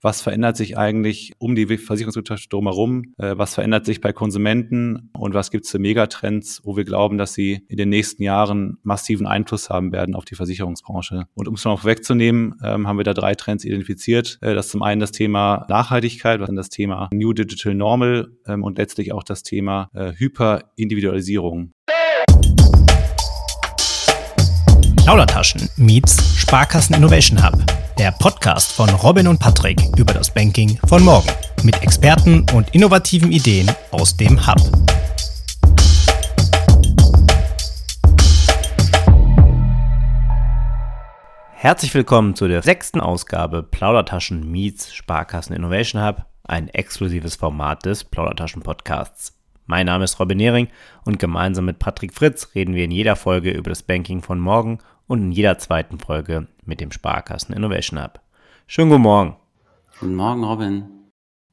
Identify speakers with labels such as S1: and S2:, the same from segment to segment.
S1: was verändert sich eigentlich um die Versicherungswirtschaft drumherum, äh, was verändert sich bei Konsumenten und was gibt es für Megatrends, wo wir glauben, dass sie in den nächsten Jahren massiven Einfluss haben werden auf die Versicherungsbranche. Und um es mal vorwegzunehmen, ähm, haben wir da drei Trends identifiziert. Äh, das ist zum einen das Thema Nachhaltigkeit, dann das Thema New Digital Normal ähm, und letztlich auch das Thema äh, Hyperindividualisierung.
S2: Plaudertaschen meets Sparkassen Innovation Hub. Der Podcast von Robin und Patrick über das Banking von morgen. Mit Experten und innovativen Ideen aus dem Hub. Herzlich willkommen zu der sechsten Ausgabe Plaudertaschen meets Sparkassen Innovation Hub, ein exklusives Format des Plaudertaschen Podcasts. Mein Name ist Robin Nehring und gemeinsam mit Patrick Fritz reden wir in jeder Folge über das Banking von morgen und in jeder zweiten Folge mit dem Sparkassen Innovation Hub. Schönen guten Morgen.
S3: Guten Morgen, Robin.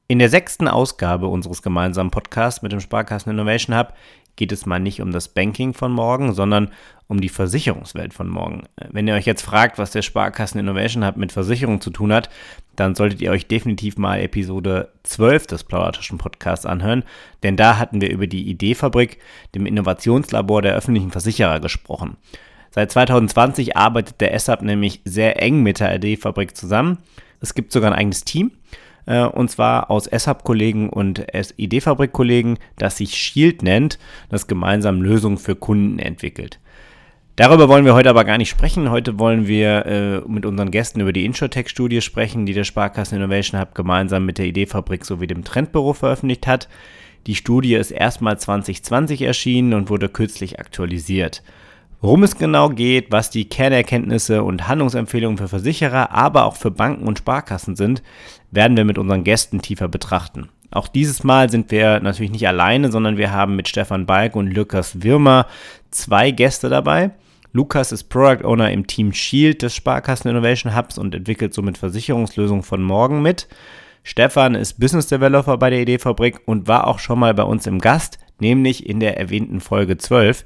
S2: In der sechsten Ausgabe unseres gemeinsamen Podcasts mit dem Sparkassen Innovation Hub geht es mal nicht um das Banking von morgen, sondern um die Versicherungswelt von morgen. Wenn ihr euch jetzt fragt, was der Sparkassen Innovation Hub mit Versicherung zu tun hat, dann solltet ihr euch definitiv mal Episode 12 des Plaudertaschen Podcasts anhören, denn da hatten wir über die Ideefabrik, dem Innovationslabor der öffentlichen Versicherer gesprochen. Seit 2020 arbeitet der SAP nämlich sehr eng mit der ID-Fabrik zusammen. Es gibt sogar ein eigenes Team, äh, und zwar aus SAP-Kollegen und ID-Fabrik-Kollegen, das sich Shield nennt, das gemeinsam Lösungen für Kunden entwickelt. Darüber wollen wir heute aber gar nicht sprechen. Heute wollen wir äh, mit unseren Gästen über die Insurtech-Studie sprechen, die der Sparkassen Innovation Hub gemeinsam mit der ID-Fabrik sowie dem Trendbüro veröffentlicht hat. Die Studie ist erstmal 2020 erschienen und wurde kürzlich aktualisiert. Worum es genau geht, was die Kernerkenntnisse und Handlungsempfehlungen für Versicherer, aber auch für Banken und Sparkassen sind, werden wir mit unseren Gästen tiefer betrachten. Auch dieses Mal sind wir natürlich nicht alleine, sondern wir haben mit Stefan Balk und Lukas Wirmer zwei Gäste dabei. Lukas ist Product Owner im Team Shield des Sparkassen Innovation Hubs und entwickelt somit Versicherungslösungen von morgen mit. Stefan ist Business Developer bei der Idee-Fabrik und war auch schon mal bei uns im Gast, nämlich in der erwähnten Folge 12.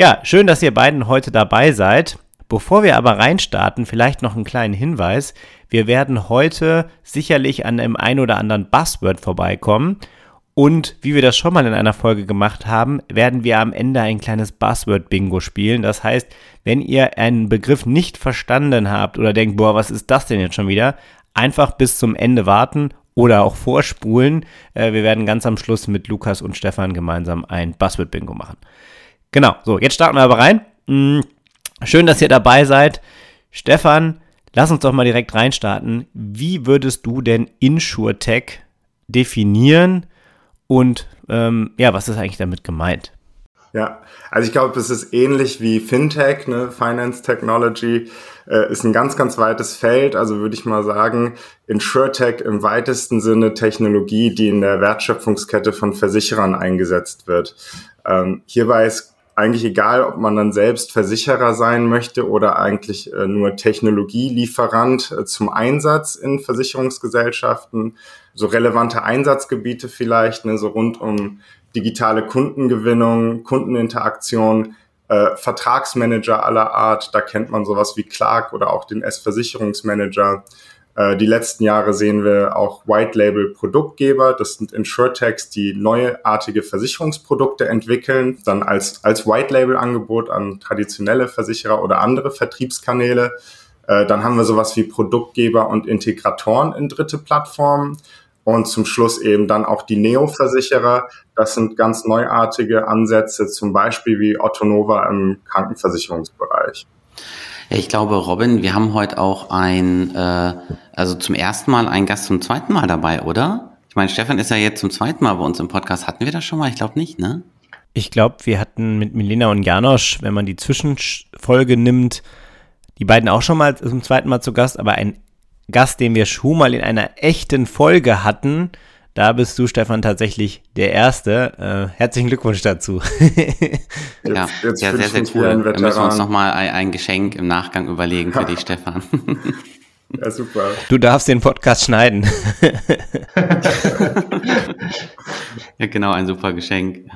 S2: Ja, schön, dass ihr beiden heute dabei seid. Bevor wir aber reinstarten, vielleicht noch einen kleinen Hinweis. Wir werden heute sicherlich an dem ein oder anderen Buzzword vorbeikommen. Und wie wir das schon mal in einer Folge gemacht haben, werden wir am Ende ein kleines Buzzword-Bingo spielen. Das heißt, wenn ihr einen Begriff nicht verstanden habt oder denkt, boah, was ist das denn jetzt schon wieder, einfach bis zum Ende warten oder auch vorspulen. Äh, wir werden ganz am Schluss mit Lukas und Stefan gemeinsam ein Buzzword-Bingo machen. Genau, so, jetzt starten wir aber rein. Mm, schön, dass ihr dabei seid. Stefan, lass uns doch mal direkt reinstarten. Wie würdest du denn InsurTech definieren und ähm, ja, was ist eigentlich damit gemeint?
S4: Ja, also ich glaube, es ist ähnlich wie Fintech, ne? Finance Technology äh, ist ein ganz, ganz weites Feld. Also würde ich mal sagen, InsurTech im weitesten Sinne Technologie, die in der Wertschöpfungskette von Versicherern eingesetzt wird. Ähm, hierbei ist eigentlich egal, ob man dann selbst Versicherer sein möchte oder eigentlich äh, nur Technologielieferant äh, zum Einsatz in Versicherungsgesellschaften. So relevante Einsatzgebiete vielleicht, ne, so rund um digitale Kundengewinnung, Kundeninteraktion, äh, Vertragsmanager aller Art. Da kennt man sowas wie Clark oder auch den S-Versicherungsmanager. Äh, die letzten Jahre sehen wir auch White Label Produktgeber. Das sind Insurtechs, die neuartige Versicherungsprodukte entwickeln, dann als, als White Label Angebot an traditionelle Versicherer oder andere Vertriebskanäle. Äh, dann haben wir sowas wie Produktgeber und Integratoren in dritte Plattformen. Und zum Schluss eben dann auch die Neo-Versicherer. Das sind ganz neuartige Ansätze, zum Beispiel wie Otto Nova im Krankenversicherungsbereich.
S3: Ich glaube, Robin, wir haben heute auch ein, äh, also zum ersten Mal einen Gast zum zweiten Mal dabei, oder? Ich meine, Stefan ist ja jetzt zum zweiten Mal bei uns im Podcast. Hatten wir das schon mal? Ich glaube nicht, ne?
S2: Ich glaube, wir hatten mit Milena und Janosch, wenn man die Zwischenfolge nimmt, die beiden auch schon mal zum zweiten Mal zu Gast, aber ein Gast, den wir schon mal in einer echten Folge hatten, da bist du, Stefan, tatsächlich der Erste. Äh, herzlichen Glückwunsch dazu.
S3: ja, jetzt ja sehr, sehr cool. Wir müssen uns nochmal ein, ein Geschenk im Nachgang überlegen für dich, Stefan.
S2: Ja, super. Du darfst den Podcast schneiden.
S3: ja, genau, ein super Geschenk.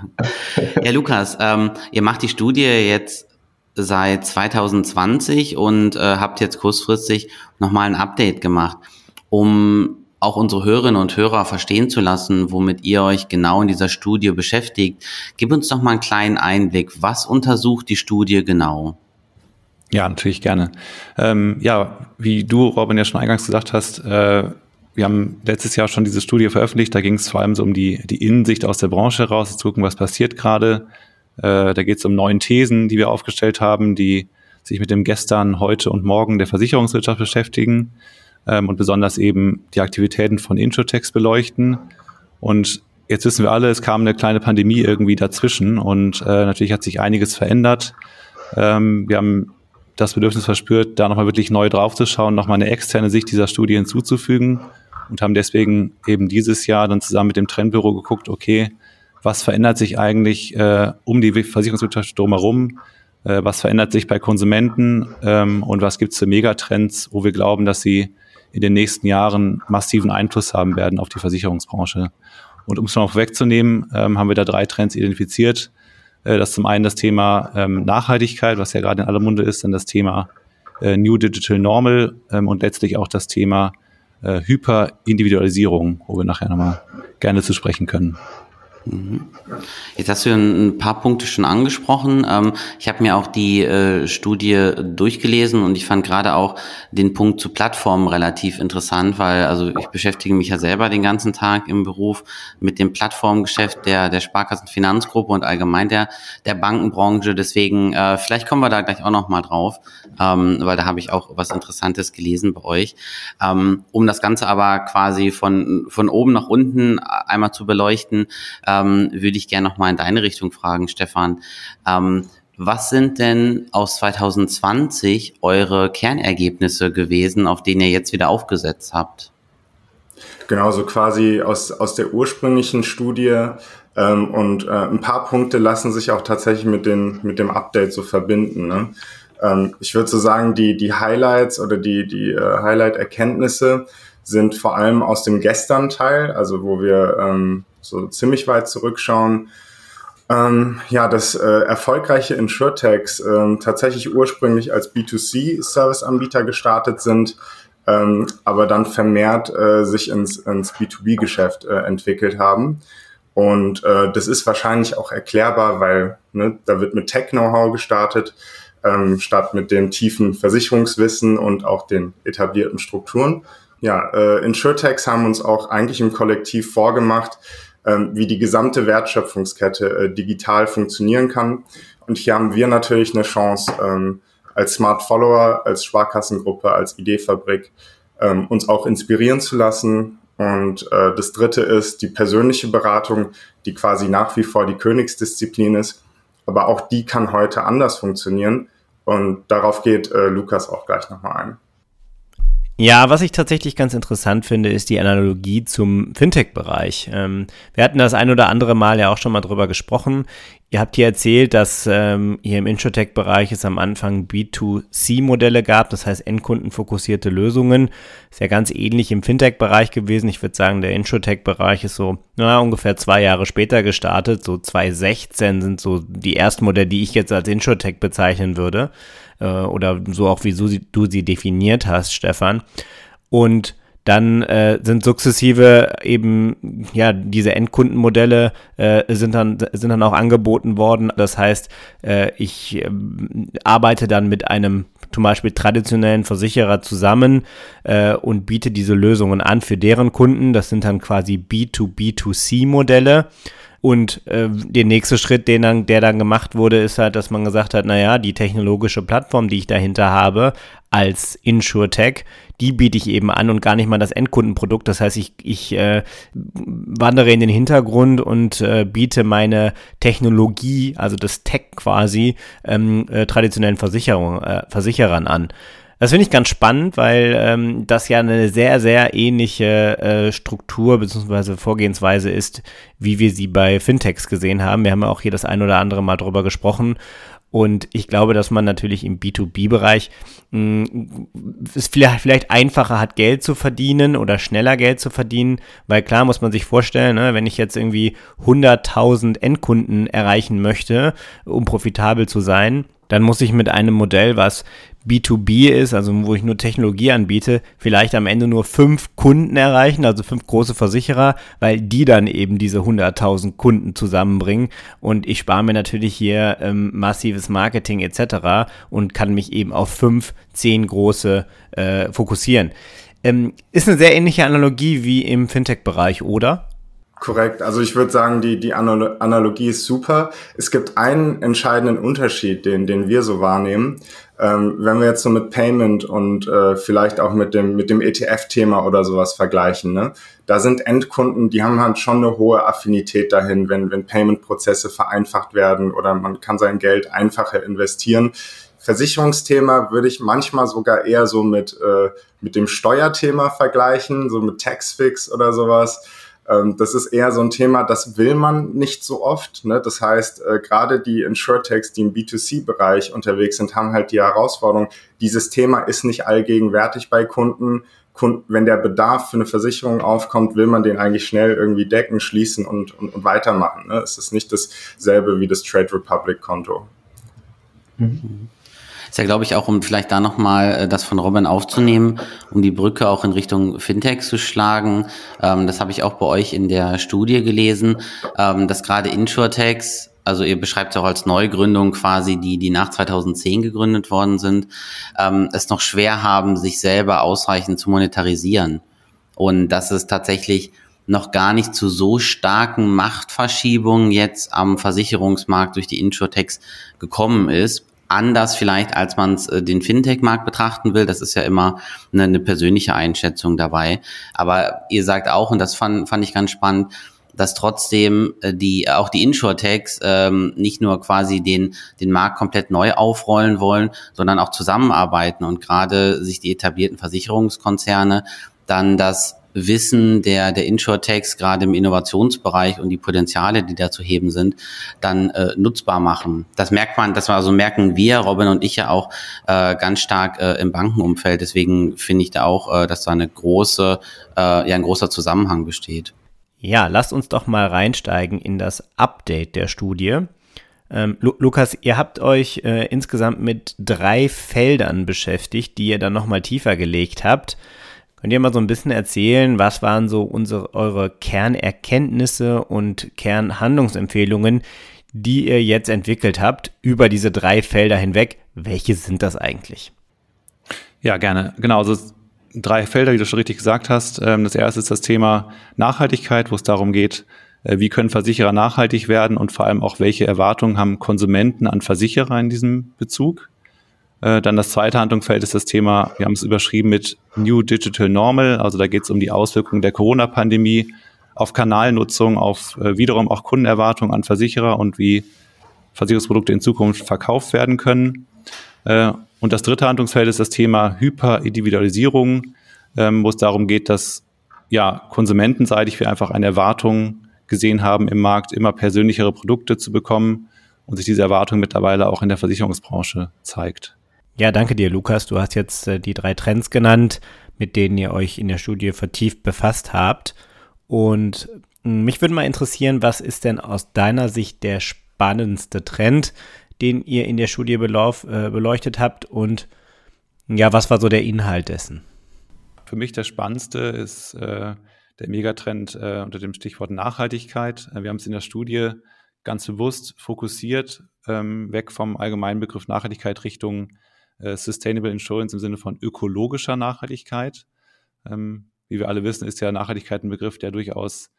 S3: Ja, Lukas, ähm, ihr macht die Studie jetzt seit 2020 und äh, habt jetzt kurzfristig nochmal ein Update gemacht. Um auch unsere Hörerinnen und Hörer verstehen zu lassen, womit ihr euch genau in dieser Studie beschäftigt, gib uns doch mal einen kleinen Einblick. Was untersucht die Studie genau?
S1: Ja, natürlich gerne. Ähm, ja, wie du, Robin, ja schon eingangs gesagt hast, äh, wir haben letztes Jahr schon diese Studie veröffentlicht. Da ging es vor allem so um die, die Innensicht aus der Branche heraus, zu gucken, was passiert gerade. Äh, da geht es um neun Thesen, die wir aufgestellt haben, die sich mit dem Gestern, heute und Morgen der Versicherungswirtschaft beschäftigen ähm, und besonders eben die Aktivitäten von Introtex beleuchten. Und jetzt wissen wir alle, es kam eine kleine Pandemie irgendwie dazwischen und äh, natürlich hat sich einiges verändert. Ähm, wir haben das Bedürfnis verspürt, da nochmal wirklich neu draufzuschauen, nochmal eine externe Sicht dieser Studie hinzuzufügen und haben deswegen eben dieses Jahr dann zusammen mit dem Trendbüro geguckt, okay, was verändert sich eigentlich äh, um die Versicherungswirtschaft drumherum? Äh, was verändert sich bei Konsumenten? Ähm, und was gibt es für Megatrends, wo wir glauben, dass sie in den nächsten Jahren massiven Einfluss haben werden auf die Versicherungsbranche? Und um es noch wegzunehmen, ähm, haben wir da drei Trends identifiziert. Äh, das ist zum einen das Thema ähm, Nachhaltigkeit, was ja gerade in aller Munde ist, dann das Thema äh, New Digital Normal ähm, und letztlich auch das Thema äh, Hyperindividualisierung, wo wir nachher nochmal gerne zu sprechen können.
S3: Mhm. Jetzt hast du ein paar Punkte schon angesprochen. Ähm, ich habe mir auch die äh, Studie durchgelesen und ich fand gerade auch den Punkt zu Plattformen relativ interessant, weil also ich beschäftige mich ja selber den ganzen Tag im Beruf mit dem Plattformgeschäft der der Sparkassenfinanzgruppe und allgemein der der Bankenbranche. Deswegen äh, vielleicht kommen wir da gleich auch noch mal drauf, ähm, weil da habe ich auch was Interessantes gelesen bei euch. Ähm, um das Ganze aber quasi von von oben nach unten einmal zu beleuchten ähm, würde ich gerne nochmal in deine Richtung fragen, Stefan. Ähm, was sind denn aus 2020 eure Kernergebnisse gewesen, auf denen ihr jetzt wieder aufgesetzt habt?
S4: Genau, so quasi aus, aus der ursprünglichen Studie ähm, und äh, ein paar Punkte lassen sich auch tatsächlich mit, den, mit dem Update so verbinden. Ne? Ähm, ich würde so sagen, die, die Highlights oder die, die äh, Highlight-Erkenntnisse sind vor allem aus dem Gestern-Teil, also wo wir ähm, so ziemlich weit zurückschauen. Ähm, ja, dass äh, erfolgreiche Insurtechs ähm, tatsächlich ursprünglich als B2C-Serviceanbieter gestartet sind, ähm, aber dann vermehrt äh, sich ins, ins B2B-Geschäft äh, entwickelt haben. Und äh, das ist wahrscheinlich auch erklärbar, weil ne, da wird mit Tech-Know-how gestartet, ähm, statt mit dem tiefen Versicherungswissen und auch den etablierten Strukturen. Ja, äh, Insurtechs haben uns auch eigentlich im Kollektiv vorgemacht, wie die gesamte Wertschöpfungskette äh, digital funktionieren kann. Und hier haben wir natürlich eine Chance, ähm, als Smart Follower, als Sparkassengruppe, als Ideefabrik ähm, uns auch inspirieren zu lassen. Und äh, das Dritte ist die persönliche Beratung, die quasi nach wie vor die Königsdisziplin ist. Aber auch die kann heute anders funktionieren. Und darauf geht äh, Lukas auch gleich nochmal ein.
S2: Ja, was ich tatsächlich ganz interessant finde, ist die Analogie zum Fintech-Bereich. Ähm, wir hatten das ein oder andere Mal ja auch schon mal drüber gesprochen. Ihr habt hier erzählt, dass ähm, hier im Introtech-Bereich es am Anfang B2C-Modelle gab, das heißt endkundenfokussierte Lösungen. Ist ja ganz ähnlich im Fintech-Bereich gewesen. Ich würde sagen, der Introtech-Bereich ist so na, ungefähr zwei Jahre später gestartet. So 2016 sind so die ersten Modelle, die ich jetzt als Introtech bezeichnen würde äh, oder so auch wie du sie, du sie definiert hast, Stefan. Und dann äh, sind sukzessive eben ja diese Endkundenmodelle äh, sind dann sind dann auch angeboten worden. Das heißt, äh, ich äh, arbeite dann mit einem zum Beispiel traditionellen Versicherer zusammen äh, und biete diese Lösungen an für deren Kunden. Das sind dann quasi B2B2C Modelle. Und äh, der nächste Schritt, den dann, der dann gemacht wurde, ist halt, dass man gesagt hat, naja, die technologische Plattform, die ich dahinter habe, als InsurTech, die biete ich eben an und gar nicht mal das Endkundenprodukt. Das heißt, ich, ich äh, wandere in den Hintergrund und äh, biete meine Technologie, also das Tech quasi, ähm, äh, traditionellen Versicherung, äh, Versicherern an. Das finde ich ganz spannend, weil ähm, das ja eine sehr, sehr ähnliche äh, Struktur bzw. Vorgehensweise ist, wie wir sie bei Fintechs gesehen haben. Wir haben ja auch hier das ein oder andere Mal drüber gesprochen. Und ich glaube, dass man natürlich im B2B-Bereich es vielleicht, vielleicht einfacher hat, Geld zu verdienen oder schneller Geld zu verdienen, weil klar muss man sich vorstellen, ne, wenn ich jetzt irgendwie 100.000 Endkunden erreichen möchte, um profitabel zu sein, dann muss ich mit einem Modell, was B2B ist, also wo ich nur Technologie anbiete, vielleicht am Ende nur fünf Kunden erreichen, also fünf große Versicherer, weil die dann eben diese 100.000 Kunden zusammenbringen und ich spare mir natürlich hier ähm, massives Marketing etc. und kann mich eben auf fünf, zehn große äh, fokussieren. Ähm, ist eine sehr ähnliche Analogie wie im Fintech-Bereich, oder?
S4: Korrekt. Also ich würde sagen, die, die Analogie ist super. Es gibt einen entscheidenden Unterschied, den, den wir so wahrnehmen. Ähm, wenn wir jetzt so mit Payment und äh, vielleicht auch mit dem, mit dem ETF-Thema oder sowas vergleichen, ne? da sind Endkunden, die haben halt schon eine hohe Affinität dahin, wenn, wenn Payment-Prozesse vereinfacht werden oder man kann sein Geld einfacher investieren. Versicherungsthema würde ich manchmal sogar eher so mit, äh, mit dem Steuerthema vergleichen, so mit Taxfix oder sowas das ist eher so ein Thema, das will man nicht so oft. Ne? Das heißt, äh, gerade die Insurtechs, die im B2C-Bereich unterwegs sind, haben halt die Herausforderung, dieses Thema ist nicht allgegenwärtig bei Kunden. Kunden, wenn der Bedarf für eine Versicherung aufkommt, will man den eigentlich schnell irgendwie decken, schließen und, und, und weitermachen. Ne? Es ist nicht dasselbe wie das Trade Republic Konto.
S3: Mhm. Ist ja, glaube ich, auch, um vielleicht da nochmal äh, das von Robin aufzunehmen, um die Brücke auch in Richtung Fintech zu schlagen. Ähm, das habe ich auch bei euch in der Studie gelesen, ähm, dass gerade Insurtechs also ihr beschreibt es auch als Neugründung quasi, die, die nach 2010 gegründet worden sind, ähm, es noch schwer haben, sich selber ausreichend zu monetarisieren. Und dass es tatsächlich noch gar nicht zu so starken Machtverschiebungen jetzt am Versicherungsmarkt durch die Insurtechs gekommen ist anders vielleicht, als man es äh, den Fintech-Markt betrachten will. Das ist ja immer eine, eine, persönliche Einschätzung dabei. Aber ihr sagt auch, und das fand, fand ich ganz spannend, dass trotzdem äh, die auch die Insurtechs ähm, nicht nur quasi den den Markt komplett neu aufrollen wollen, sondern auch zusammenarbeiten und gerade sich die etablierten Versicherungskonzerne dann das Wissen der, der Insurtechs, gerade im Innovationsbereich und die Potenziale, die da zu heben sind, dann äh, nutzbar machen. Das merkt man, das war so merken wir, Robin und ich ja auch äh, ganz stark äh, im Bankenumfeld. Deswegen finde ich da auch, äh, dass da eine große, äh, ja, ein großer Zusammenhang besteht.
S2: Ja, lasst uns doch mal reinsteigen in das Update der Studie. Ähm, Lu Lukas, ihr habt euch äh, insgesamt mit drei Feldern beschäftigt, die ihr dann nochmal tiefer gelegt habt. Könnt ihr mal so ein bisschen erzählen, was waren so unsere, eure Kernerkenntnisse und Kernhandlungsempfehlungen, die ihr jetzt entwickelt habt über diese drei Felder hinweg? Welche sind das eigentlich?
S1: Ja, gerne. Genau, also drei Felder, wie du schon richtig gesagt hast. Ähm, das erste ist das Thema Nachhaltigkeit, wo es darum geht, äh, wie können Versicherer nachhaltig werden und vor allem auch, welche Erwartungen haben Konsumenten an Versicherer in diesem Bezug. Äh, dann das zweite Handlungsfeld ist das Thema, wir haben es überschrieben mit New Digital Normal. Also da geht es um die Auswirkungen der Corona-Pandemie auf Kanalnutzung, auf äh, wiederum auch Kundenerwartungen an Versicherer und wie Versicherungsprodukte in Zukunft verkauft werden können. Äh, und das dritte Handlungsfeld ist das Thema Hyperindividualisierung, ähm, wo es darum geht, dass ja, konsumentenseitig wir einfach eine Erwartung gesehen haben, im Markt immer persönlichere Produkte zu bekommen und sich diese Erwartung mittlerweile auch in der Versicherungsbranche zeigt.
S2: Ja, danke dir, Lukas. Du hast jetzt äh, die drei Trends genannt, mit denen ihr euch in der Studie vertieft befasst habt. Und hm, mich würde mal interessieren, was ist denn aus deiner Sicht der spannendste Trend, den ihr in der Studie belauf, äh, beleuchtet habt? Und ja, was war so der Inhalt dessen?
S1: Für mich der spannendste ist äh, der Megatrend äh, unter dem Stichwort Nachhaltigkeit. Äh, wir haben es in der Studie ganz bewusst fokussiert, ähm, weg vom allgemeinen Begriff Nachhaltigkeit Richtung äh, Sustainable Insurance im Sinne von ökologischer Nachhaltigkeit. Ähm, wie wir alle wissen, ist ja Nachhaltigkeit ein Begriff, der durchaus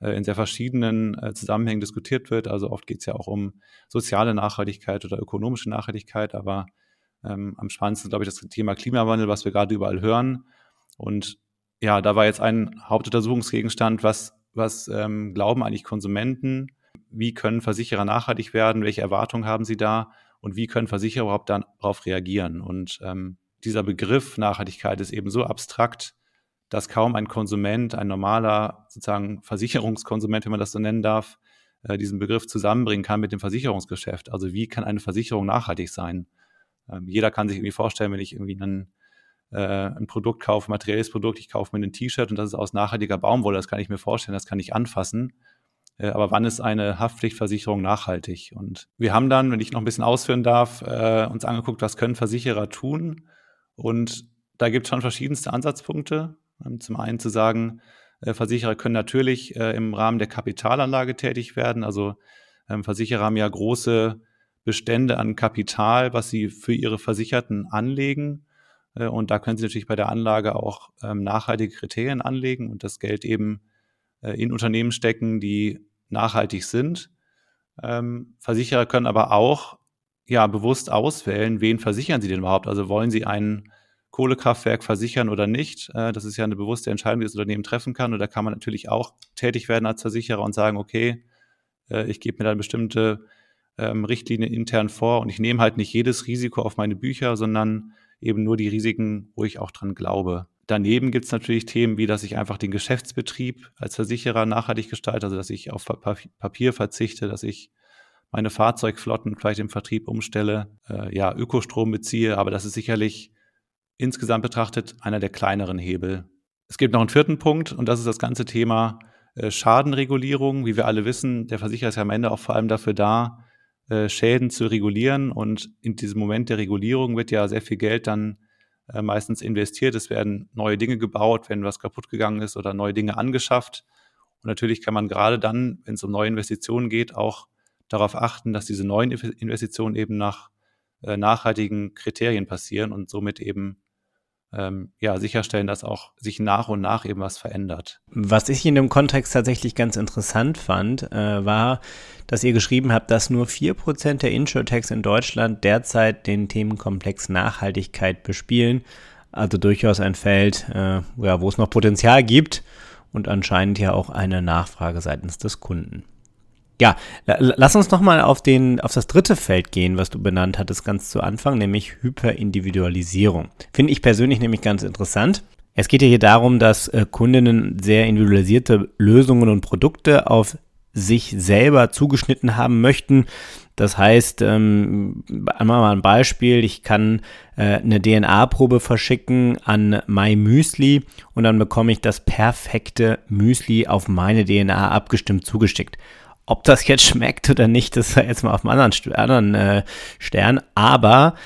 S1: äh, in sehr verschiedenen äh, Zusammenhängen diskutiert wird. Also oft geht es ja auch um soziale Nachhaltigkeit oder ökonomische Nachhaltigkeit, aber ähm, am spannendsten, glaube ich, das Thema Klimawandel, was wir gerade überall hören. Und ja, da war jetzt ein Hauptuntersuchungsgegenstand, was, was ähm, glauben eigentlich Konsumenten, wie können Versicherer nachhaltig werden, welche Erwartungen haben sie da und wie können Versicherer überhaupt darauf reagieren. Und ähm, dieser Begriff Nachhaltigkeit ist eben so abstrakt, dass kaum ein Konsument, ein normaler sozusagen Versicherungskonsument, wenn man das so nennen darf, äh, diesen Begriff zusammenbringen kann mit dem Versicherungsgeschäft. Also wie kann eine Versicherung nachhaltig sein? Ähm, jeder kann sich irgendwie vorstellen, wenn ich irgendwie einen, äh, ein Produkt kaufe, materielles Produkt, ich kaufe mir ein T-Shirt und das ist aus nachhaltiger Baumwolle, das kann ich mir vorstellen, das kann ich anfassen. Äh, aber wann ist eine Haftpflichtversicherung nachhaltig? Und wir haben dann, wenn ich noch ein bisschen ausführen darf, äh, uns angeguckt, was können Versicherer tun? Und da gibt es schon verschiedenste Ansatzpunkte. Ähm, zum einen zu sagen, äh, Versicherer können natürlich im Rahmen der Kapitalanlage tätig werden. Also ähm, Versicherer haben ja große Bestände an Kapital, was sie für ihre Versicherten anlegen. Und da können sie natürlich bei der Anlage auch ähm, nachhaltige Kriterien anlegen und das Geld eben in Unternehmen stecken, die nachhaltig sind. Ähm, Versicherer können aber auch ja bewusst auswählen, wen versichern sie denn überhaupt? Also wollen sie ein Kohlekraftwerk versichern oder nicht? Äh, das ist ja eine bewusste Entscheidung, die das Unternehmen treffen kann. Und da kann man natürlich auch tätig werden als Versicherer und sagen, okay, äh, ich gebe mir da bestimmte ähm, Richtlinien intern vor und ich nehme halt nicht jedes Risiko auf meine Bücher, sondern eben nur die Risiken, wo ich auch dran glaube. Daneben gibt es natürlich Themen, wie dass ich einfach den Geschäftsbetrieb als Versicherer nachhaltig gestalte, also dass ich auf Papier verzichte, dass ich meine Fahrzeugflotten vielleicht im Vertrieb umstelle, äh, ja, Ökostrom beziehe, aber das ist sicherlich insgesamt betrachtet einer der kleineren Hebel. Es gibt noch einen vierten Punkt und das ist das ganze Thema äh, Schadenregulierung. Wie wir alle wissen, der Versicherer ist ja am Ende auch vor allem dafür da, äh, Schäden zu regulieren und in diesem Moment der Regulierung wird ja sehr viel Geld dann äh, meistens investiert. Es werden neue Dinge gebaut, wenn was kaputt gegangen ist oder neue Dinge angeschafft. Und natürlich kann man gerade dann, wenn es um neue Investitionen geht, auch darauf achten, dass diese neuen Investitionen eben nach äh, nachhaltigen Kriterien passieren und somit eben ähm, ja, sicherstellen, dass auch sich nach und nach eben was verändert.
S2: Was ich in dem Kontext tatsächlich ganz interessant fand, äh, war, dass ihr geschrieben habt, dass nur 4% der Insurtechs in Deutschland derzeit den Themenkomplex Nachhaltigkeit bespielen. Also durchaus ein Feld, äh, ja, wo es noch Potenzial gibt und anscheinend ja auch eine Nachfrage seitens des Kunden. Ja, lass uns nochmal auf, auf das dritte Feld gehen, was du benannt hattest ganz zu Anfang, nämlich Hyperindividualisierung. Finde ich persönlich nämlich ganz interessant. Es geht ja hier darum, dass äh, Kundinnen sehr individualisierte Lösungen und Produkte auf sich selber zugeschnitten haben möchten. Das heißt, ähm, einmal mal ein Beispiel, ich kann äh, eine DNA-Probe verschicken an MyMüsli und dann bekomme ich das perfekte Müsli auf meine DNA abgestimmt zugeschickt. Ob das jetzt schmeckt oder nicht, das ist jetzt mal auf einem anderen, anderen äh, Stern. Aber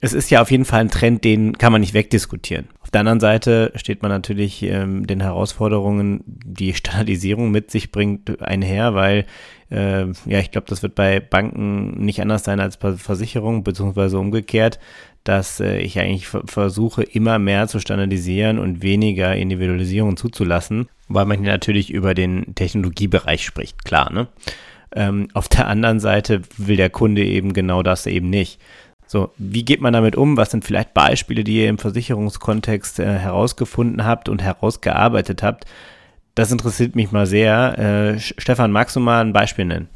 S2: es ist ja auf jeden Fall ein Trend, den kann man nicht wegdiskutieren. Auf der anderen Seite steht man natürlich ähm, den Herausforderungen, die Standardisierung mit sich bringt, einher, weil äh, ja, ich glaube, das wird bei Banken nicht anders sein als bei Versicherungen, beziehungsweise umgekehrt, dass äh, ich eigentlich versuche, immer mehr zu standardisieren und weniger Individualisierung zuzulassen, weil man hier natürlich über den Technologiebereich spricht, klar. Ne? Ähm, auf der anderen Seite will der Kunde eben genau das eben nicht. So, wie geht man damit um? Was sind vielleicht Beispiele, die ihr im Versicherungskontext äh, herausgefunden habt und herausgearbeitet habt? Das interessiert mich mal sehr. Äh, Stefan, magst du mal ein Beispiel nennen?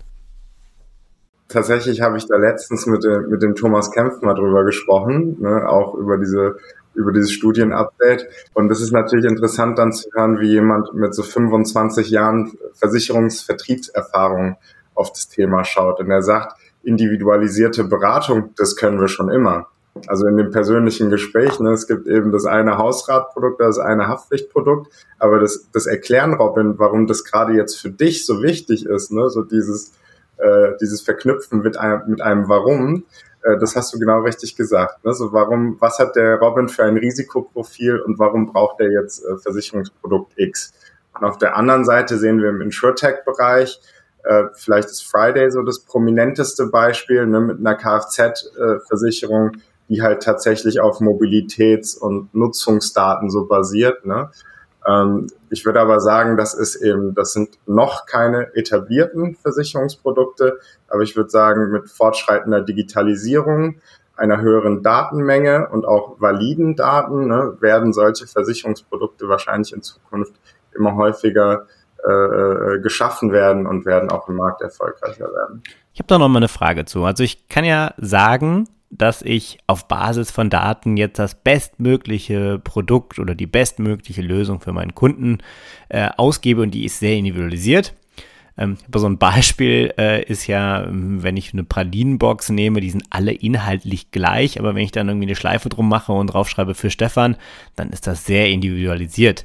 S4: Tatsächlich habe ich da letztens mit, dem, mit dem Thomas Kempf mal drüber gesprochen, ne, auch über diese über dieses Studienupdate. Und es ist natürlich interessant dann zu hören, wie jemand mit so 25 Jahren Versicherungsvertriebserfahrung auf das Thema schaut. Und er sagt, individualisierte Beratung, das können wir schon immer. Also in dem persönlichen Gespräch, ne, es gibt eben das eine Hausratprodukt, das eine Haftpflichtprodukt, aber das, das Erklären, Robin, warum das gerade jetzt für dich so wichtig ist, ne, so dieses, äh, dieses Verknüpfen mit einem, mit einem Warum, äh, das hast du genau richtig gesagt. Ne, so warum, was hat der Robin für ein Risikoprofil und warum braucht er jetzt äh, Versicherungsprodukt X? Und auf der anderen Seite sehen wir im InsurTech-Bereich, äh, vielleicht ist Friday so das prominenteste Beispiel ne, mit einer Kfz-Versicherung, die halt tatsächlich auf Mobilitäts- und Nutzungsdaten so basiert. Ne? Ähm, ich würde aber sagen, das ist eben, das sind noch keine etablierten Versicherungsprodukte, aber ich würde sagen, mit fortschreitender Digitalisierung, einer höheren Datenmenge und auch validen Daten ne, werden solche Versicherungsprodukte wahrscheinlich in Zukunft immer häufiger äh, äh, geschaffen werden und werden auch im Markt erfolgreicher werden.
S2: Ich habe da noch mal eine Frage zu. Also ich kann ja sagen, dass ich auf Basis von Daten jetzt das bestmögliche Produkt oder die bestmögliche Lösung für meinen Kunden äh, ausgebe und die ist sehr individualisiert. Ähm, so ein Beispiel äh, ist ja, wenn ich eine Pralinenbox nehme, die sind alle inhaltlich gleich, aber wenn ich dann irgendwie eine Schleife drum mache und draufschreibe für Stefan, dann ist das sehr individualisiert.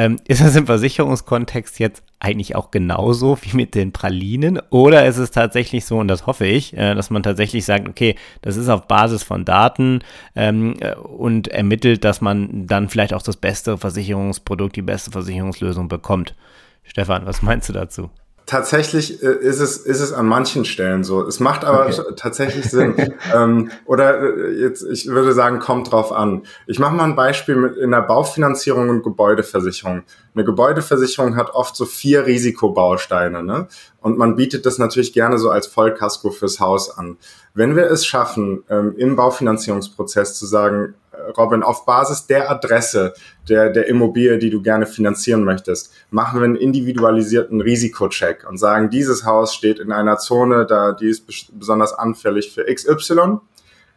S2: Ähm, ist das im Versicherungskontext jetzt eigentlich auch genauso wie mit den Pralinen? Oder ist es tatsächlich so, und das hoffe ich, äh, dass man tatsächlich sagt, okay, das ist auf Basis von Daten ähm, äh, und ermittelt, dass man dann vielleicht auch das beste Versicherungsprodukt, die beste Versicherungslösung bekommt? Stefan, was meinst du dazu?
S4: Tatsächlich äh, ist es, ist es an manchen Stellen so. Es macht aber okay. tatsächlich Sinn. ähm, oder äh, jetzt, ich würde sagen, kommt drauf an. Ich mache mal ein Beispiel mit in der Baufinanzierung und Gebäudeversicherung. Eine Gebäudeversicherung hat oft so vier Risikobausteine, ne? Und man bietet das natürlich gerne so als Vollkasko fürs Haus an. Wenn wir es schaffen, ähm, im Baufinanzierungsprozess zu sagen, Robin, auf Basis der Adresse der, der Immobilie, die du gerne finanzieren möchtest, machen wir einen individualisierten Risikocheck und sagen, dieses Haus steht in einer Zone, da die ist besonders anfällig für XY.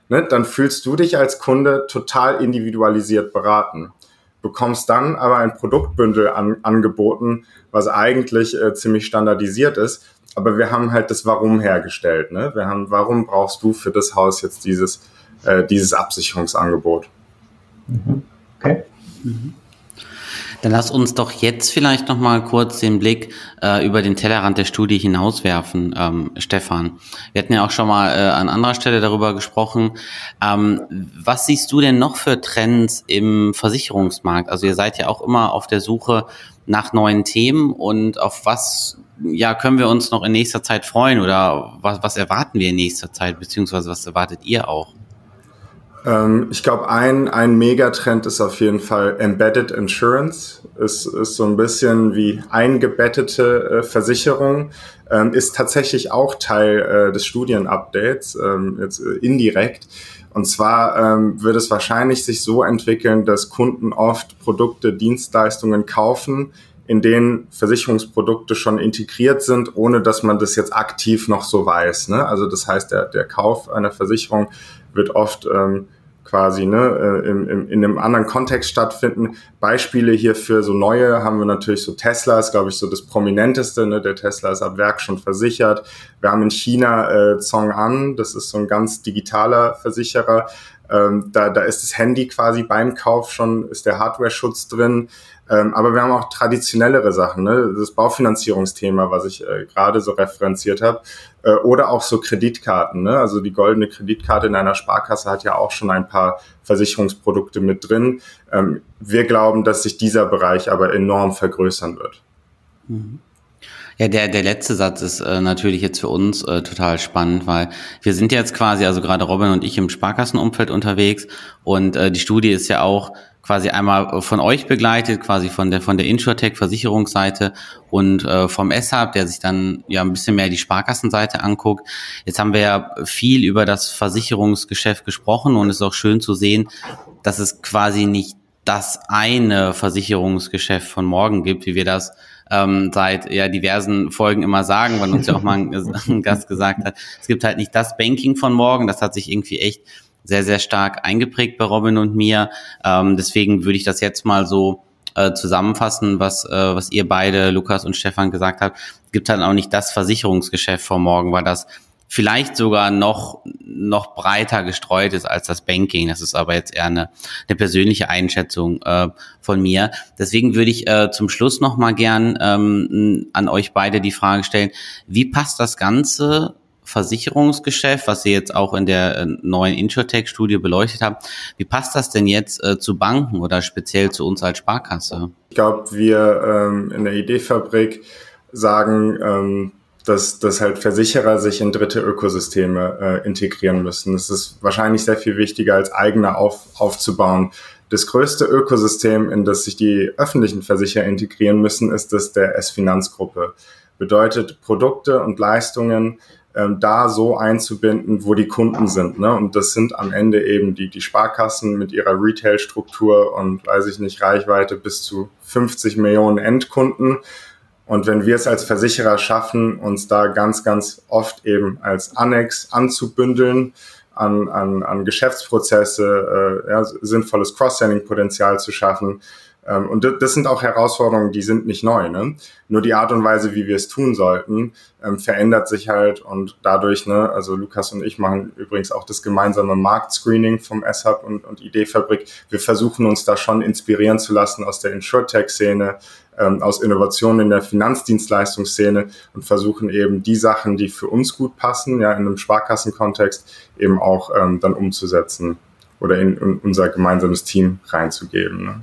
S4: Ne, dann fühlst du dich als Kunde total individualisiert beraten bekommst dann aber ein Produktbündel an, angeboten, was eigentlich äh, ziemlich standardisiert ist. Aber wir haben halt das Warum hergestellt. Ne? Wir haben, warum brauchst du für das Haus jetzt dieses, äh, dieses Absicherungsangebot?
S3: Mhm. Okay. Mhm. Dann lass uns doch jetzt vielleicht noch mal kurz den Blick äh, über den Tellerrand der Studie hinauswerfen, ähm, Stefan. Wir hatten ja auch schon mal äh, an anderer Stelle darüber gesprochen. Ähm, was siehst du denn noch für Trends im Versicherungsmarkt? Also ihr seid ja auch immer auf der Suche nach neuen Themen und auf was ja können wir uns noch in nächster Zeit freuen oder was, was erwarten wir in nächster Zeit beziehungsweise was erwartet ihr auch?
S4: Ähm, ich glaube, ein, ein Megatrend ist auf jeden Fall Embedded Insurance. Es ist so ein bisschen wie eingebettete äh, Versicherung. Ähm, ist tatsächlich auch Teil äh, des Studienupdates, ähm, jetzt äh, indirekt. Und zwar ähm, wird es wahrscheinlich sich so entwickeln, dass Kunden oft Produkte, Dienstleistungen kaufen, in denen Versicherungsprodukte schon integriert sind, ohne dass man das jetzt aktiv noch so weiß. Ne? Also das heißt, der, der Kauf einer Versicherung wird oft ähm, quasi ne, äh, im, im, in einem anderen Kontext stattfinden. Beispiele hierfür so neue haben wir natürlich so Tesla, ist glaube ich so das prominenteste. Ne? Der Tesla ist ab Werk schon versichert. Wir haben in China äh, Zhong'an, das ist so ein ganz digitaler Versicherer. Ähm, da, da ist das Handy quasi beim Kauf schon, ist der Hardware-Schutz drin. Ähm, aber wir haben auch traditionellere Sachen, ne? das Baufinanzierungsthema, was ich äh, gerade so referenziert habe, äh, oder auch so Kreditkarten. Ne? Also die goldene Kreditkarte in einer Sparkasse hat ja auch schon ein paar Versicherungsprodukte mit drin. Ähm, wir glauben, dass sich dieser Bereich aber enorm vergrößern wird.
S3: Mhm. Ja, der, der letzte Satz ist äh, natürlich jetzt für uns äh, total spannend, weil wir sind jetzt quasi, also gerade Robin und ich im Sparkassenumfeld unterwegs und äh, die Studie ist ja auch quasi einmal von euch begleitet, quasi von der von der Insurtech Versicherungsseite und äh, vom SHAB, der sich dann ja ein bisschen mehr die Sparkassenseite anguckt. Jetzt haben wir ja viel über das Versicherungsgeschäft gesprochen und es ist auch schön zu sehen, dass es quasi nicht das eine Versicherungsgeschäft von morgen gibt, wie wir das ähm, seit ja diversen Folgen immer sagen, weil uns ja auch mal ein, ein Gast gesagt hat, es gibt halt nicht das Banking von morgen, das hat sich irgendwie echt sehr, sehr stark eingeprägt bei Robin und mir. Ähm, deswegen würde ich das jetzt mal so äh, zusammenfassen, was, äh, was ihr beide, Lukas und Stefan, gesagt habt. Es gibt halt auch nicht das Versicherungsgeschäft vor morgen, weil das vielleicht sogar noch, noch breiter gestreut ist als das Banking. Das ist aber jetzt eher eine, eine persönliche Einschätzung äh, von mir. Deswegen würde ich äh, zum Schluss noch mal gern ähm, an euch beide die Frage stellen, wie passt das Ganze Versicherungsgeschäft, was ihr jetzt auch in der äh, neuen Insurtech-Studie beleuchtet habt. Wie passt das denn jetzt äh, zu Banken oder speziell zu uns als Sparkasse?
S4: Ich glaube, wir ähm, in der Ideefabrik sagen, ähm, dass, dass halt Versicherer sich in dritte Ökosysteme äh, integrieren müssen. Das ist wahrscheinlich sehr viel wichtiger als eigene auf, aufzubauen. Das größte Ökosystem, in das sich die öffentlichen Versicherer integrieren müssen, ist das der S-Finanzgruppe. Bedeutet Produkte und Leistungen ähm, da so einzubinden, wo die Kunden sind. Ne? Und das sind am Ende eben die, die Sparkassen mit ihrer Retail-Struktur und, weiß ich nicht, Reichweite bis zu 50 Millionen Endkunden. Und wenn wir es als Versicherer schaffen, uns da ganz, ganz oft eben als Annex anzubündeln, an, an, an Geschäftsprozesse, äh, ja, sinnvolles Cross-Selling-Potenzial zu schaffen, Ähm, und das sind auch Herausforderungen, die sind nicht neu. Ne? Nur die Art und Weise, wie wir es tun sollten, ähm, verändert sich halt und dadurch, ne, also Lukas und ich machen übrigens auch das gemeinsame Marktscreening vom S-Hub und, und Ideefabrik. Wir versuchen uns da schon inspirieren zu lassen aus der Insurtech-Szene, ähm, aus Innovationen in der Finanzdienstleistungsszene und versuchen eben die Sachen, die für uns gut passen, ja, in einem Sparkassenkontext eben auch ähm, dann umzusetzen oder in, in unser gemeinsames Team reinzugeben. Ne?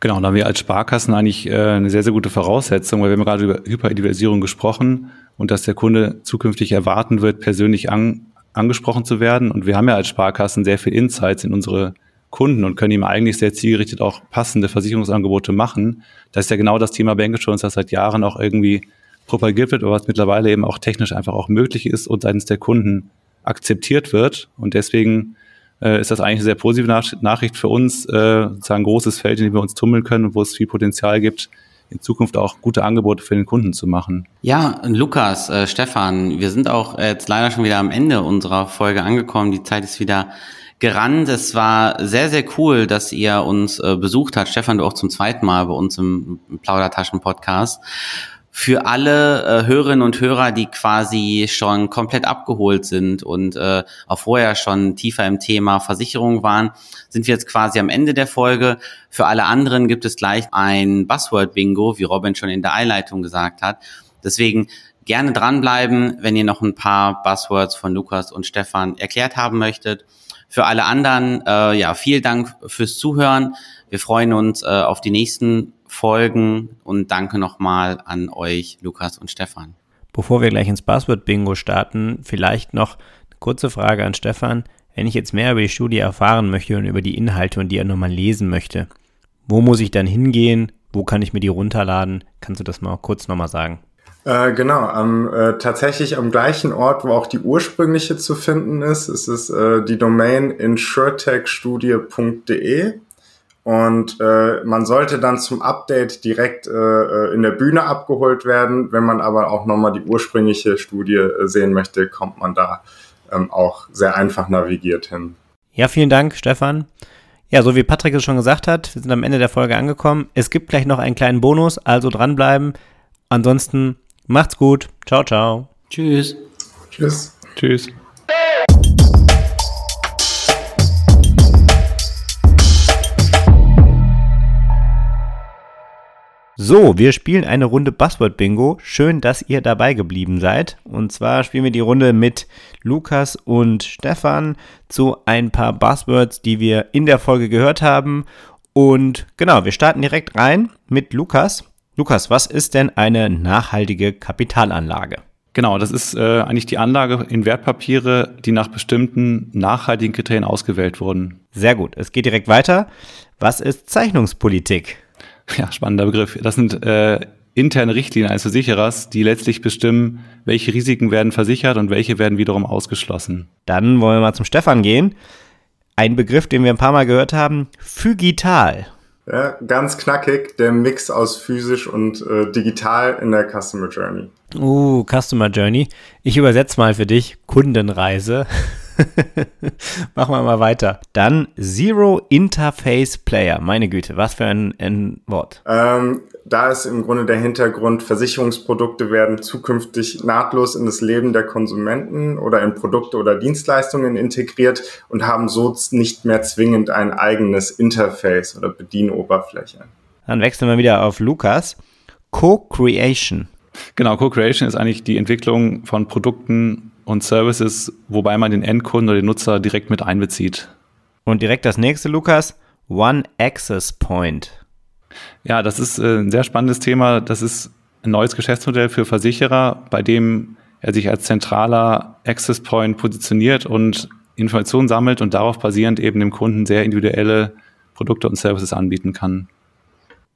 S1: Genau, da haben wir als Sparkassen eigentlich äh, eine sehr, sehr gute Voraussetzung, weil wir haben gerade über Hyperindividualisierung gesprochen und dass der Kunde zukünftig erwarten wird, persönlich an, angesprochen zu werden. Und wir haben ja als Sparkassen sehr viel Insights in unsere Kunden und können ihm eigentlich sehr zielgerichtet auch passende Versicherungsangebote machen. Das ist ja genau das Thema Bankassurance, das seit Jahren auch irgendwie propagiert wird, aber was mittlerweile eben auch technisch einfach auch möglich ist und seitens der Kunden akzeptiert wird. Und deswegen äh, ist das eigentlich eine sehr positive Nach Nachricht für uns, äh, sozusagen ein großes Feld, in dem wir uns tummeln können und wo es viel Potenzial gibt, in Zukunft auch gute Angebote für den Kunden zu machen.
S3: Ja, Lukas, äh, Stefan, wir sind auch jetzt leider schon wieder am Ende unserer Folge angekommen. Die Zeit ist wieder gerannt. Es war sehr, sehr cool, dass ihr uns äh, besucht habt. Stefan, du auch zum zweiten Mal bei uns im Plaudertaschen-Podcast für alle äh, Hörerinnen und Hörer, die quasi schon komplett abgeholt sind und äh, auch vorher schon tiefer im Thema Versicherung waren, sind wir jetzt quasi am Ende der Folge. Für alle anderen gibt es gleich ein Buzzword-Bingo, wie Robin schon in der Einleitung gesagt hat. Deswegen gerne dranbleiben, wenn ihr noch ein paar Buzzwords von Lukas und Stefan erklärt haben möchtet. Für alle anderen, äh, ja, vielen Dank fürs Zuhören. Wir freuen uns äh, auf die nächsten Folgen und danke nochmal an euch, Lukas und Stefan.
S2: Bevor wir gleich ins Buzzword-Bingo starten, vielleicht noch eine kurze Frage an Stefan. Wenn ich jetzt mehr über die Studie erfahren möchte und über die Inhalte und die er nochmal lesen möchte, wo muss ich dann hingehen? Wo kann ich mir die runterladen? Kannst du das mal kurz nochmal sagen?
S4: Äh, genau, am, äh, tatsächlich am gleichen Ort, wo auch die ursprüngliche zu finden ist, ist es äh, die Domain insurtechstudie.de. Und äh, man sollte dann zum Update direkt äh, äh, in der Bühne abgeholt werden. Wenn man aber auch nochmal die ursprüngliche Studie äh, sehen möchte, kommt man da ähm, auch sehr einfach navigiert hin.
S2: Ja, vielen Dank, Stefan. Ja, so wie Patrick es schon gesagt hat, wir sind am Ende der Folge angekommen. Es gibt gleich noch einen kleinen Bonus, also dranbleiben. Ansonsten macht's gut. Ciao, ciao.
S3: Tschüss.
S4: Tschüss.
S1: Tschüss.
S2: So, wir spielen eine Runde Buzzword Bingo. Schön, dass ihr dabei geblieben seid. Und zwar spielen wir die Runde mit Lukas und Stefan zu ein paar Buzzwords, die wir in der Folge gehört haben. Und genau, wir starten direkt rein mit Lukas. Lukas, was ist denn eine nachhaltige Kapitalanlage?
S1: Genau, das ist äh, eigentlich die Anlage in Wertpapiere, die nach bestimmten nachhaltigen Kriterien ausgewählt wurden.
S2: Sehr gut, es geht direkt weiter. Was ist Zeichnungspolitik?
S1: Ja, spannender Begriff. Das sind äh, interne Richtlinien eines Versicherers, die letztlich bestimmen, welche Risiken werden versichert und welche werden wiederum ausgeschlossen.
S2: Dann wollen wir mal zum Stefan gehen. Ein Begriff, den wir ein paar Mal gehört haben, Phygital.
S4: Ja, ganz knackig, der Mix aus physisch und äh, digital in der Customer Journey.
S2: Uh, Customer Journey. Ich übersetze mal für dich Kundenreise. Machen wir mal weiter. Dann Zero Interface Player. Meine Güte, was für ein, ein Wort.
S4: Ähm, da ist im Grunde der Hintergrund, Versicherungsprodukte werden zukünftig nahtlos in das Leben der Konsumenten oder in Produkte oder Dienstleistungen integriert und haben so nicht mehr zwingend ein eigenes Interface oder Bedienoberfläche.
S2: Dann wechseln wir wieder auf Lukas. Co-Creation.
S1: Genau, Co-Creation ist eigentlich die Entwicklung von Produkten und Services, wobei man den Endkunden oder den Nutzer direkt mit einbezieht.
S2: Und direkt das nächste, Lukas, One Access Point.
S1: Ja, das ist äh, ein sehr spannendes Thema. Das ist ein neues Geschäftsmodell für Versicherer, bei dem er sich als zentraler Access Point positioniert und Informationen sammelt und darauf basierend eben dem Kunden sehr individuelle Produkte und Services anbieten kann.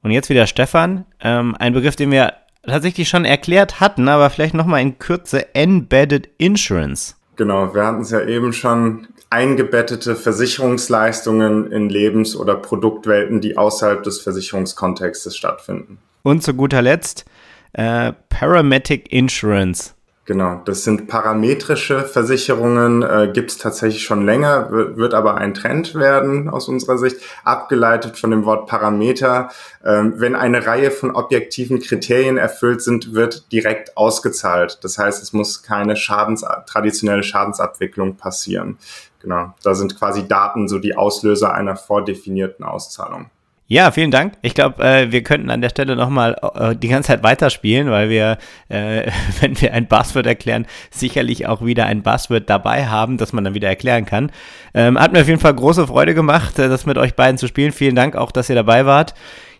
S2: Und jetzt wieder Stefan, ähm, ein Begriff, den wir tatsächlich schon erklärt hatten, aber vielleicht nochmal in Kürze Embedded Insurance.
S4: Genau, wir hatten es ja eben schon eingebettete Versicherungsleistungen in Lebens- oder Produktwelten, die außerhalb des Versicherungskontextes stattfinden.
S2: Und zu guter Letzt äh, Parametric Insurance.
S4: Genau, das sind parametrische Versicherungen, äh, gibt es tatsächlich schon länger, wird aber ein Trend werden aus unserer Sicht, abgeleitet von dem Wort Parameter. Ähm, wenn eine Reihe von objektiven Kriterien erfüllt sind, wird direkt ausgezahlt. Das heißt, es muss keine Schadens traditionelle Schadensabwicklung passieren. Genau, da sind quasi Daten so die Auslöser einer vordefinierten Auszahlung.
S2: Ja, vielen Dank. Ich glaube, äh, wir könnten an der Stelle nochmal äh, die ganze Zeit weiterspielen, weil wir, äh, wenn wir ein Buzzword erklären, sicherlich auch wieder ein Buzzword dabei haben, das man dann wieder erklären kann. Ähm, hat mir auf jeden Fall große Freude gemacht, äh, das mit euch beiden zu spielen. Vielen Dank auch, dass ihr dabei wart.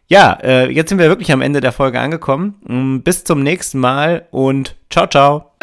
S2: Ja, äh, jetzt sind wir wirklich am Ende der Folge angekommen. Mm, bis zum nächsten Mal und ciao, ciao.